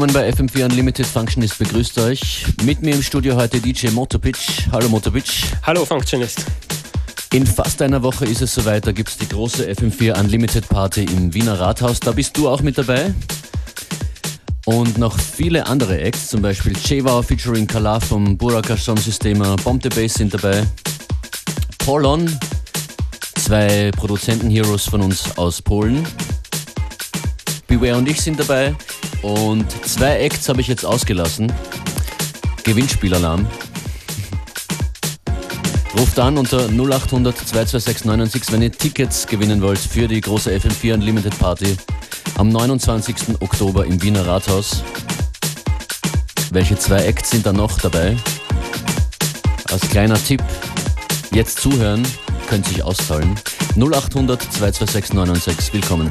Willkommen bei FM4 Unlimited Functionist begrüßt euch. Mit mir im Studio heute DJ Motopitch. Hallo Motopitch. Hallo Functionist. In fast einer Woche ist es soweit, da gibt es die große FM4 Unlimited Party im Wiener Rathaus. Da bist du auch mit dabei. Und noch viele andere Acts, zum Beispiel Chewa featuring Kala vom Buraka Sound Systemer, Bomb the Bass sind dabei. Polon, zwei Produzenten-Heroes von uns aus Polen. Beware und ich sind dabei. Und zwei Acts habe ich jetzt ausgelassen. Gewinnspielalarm. Ruft an unter 0800 226 996, wenn ihr Tickets gewinnen wollt für die große FM4 Unlimited Party am 29. Oktober im Wiener Rathaus. Welche zwei Acts sind da noch dabei? Als kleiner Tipp, jetzt zuhören, könnt sich auszahlen. 0800 226 996, willkommen.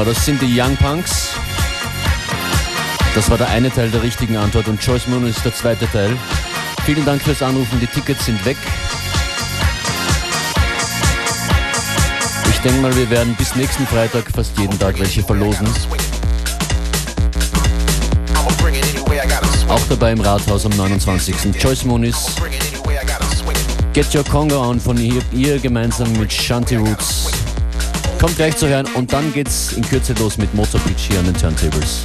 Genau, das sind die Young Punks. Das war der eine Teil der richtigen Antwort und Joyce Moon ist der zweite Teil. Vielen Dank fürs Anrufen, die Tickets sind weg. Ich denke mal, wir werden bis nächsten Freitag fast jeden Tag welche verlosen. Auch dabei im Rathaus am 29. Joyce Moonis. Get Your Congo On von ihr, ihr gemeinsam mit Shanti Roots. Kommt gleich zu hören und dann geht's in Kürze los mit Motor Beach hier an den Turntables.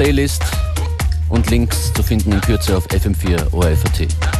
Playlist und Links zu finden in Kürze auf FM4 ORFAT.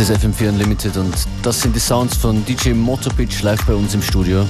Das ist FM4 Unlimited und das sind die Sounds von DJ Motorpitch live bei uns im Studio.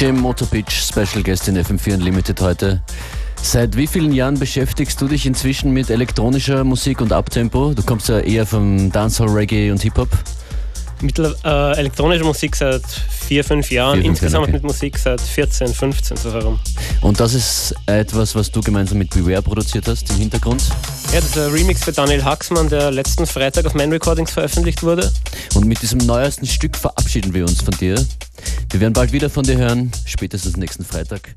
DJ Motorpitch, Special Guest in FM4 Unlimited heute. Seit wie vielen Jahren beschäftigst du dich inzwischen mit elektronischer Musik und Abtempo? Du kommst ja eher vom Dancehall, Reggae und Hip-Hop. Mittel, äh, elektronische Musik seit vier, fünf Jahren, vier, fünf insgesamt okay. mit Musik seit 14, 15 so herum. Und das ist etwas, was du gemeinsam mit Beware produziert hast im Hintergrund? Ja, das ist ein Remix für Daniel Haxmann, der letzten Freitag auf Man Recordings veröffentlicht wurde. Und mit diesem neuesten Stück verabschieden wir uns von dir. Wir werden bald wieder von dir hören, spätestens nächsten Freitag.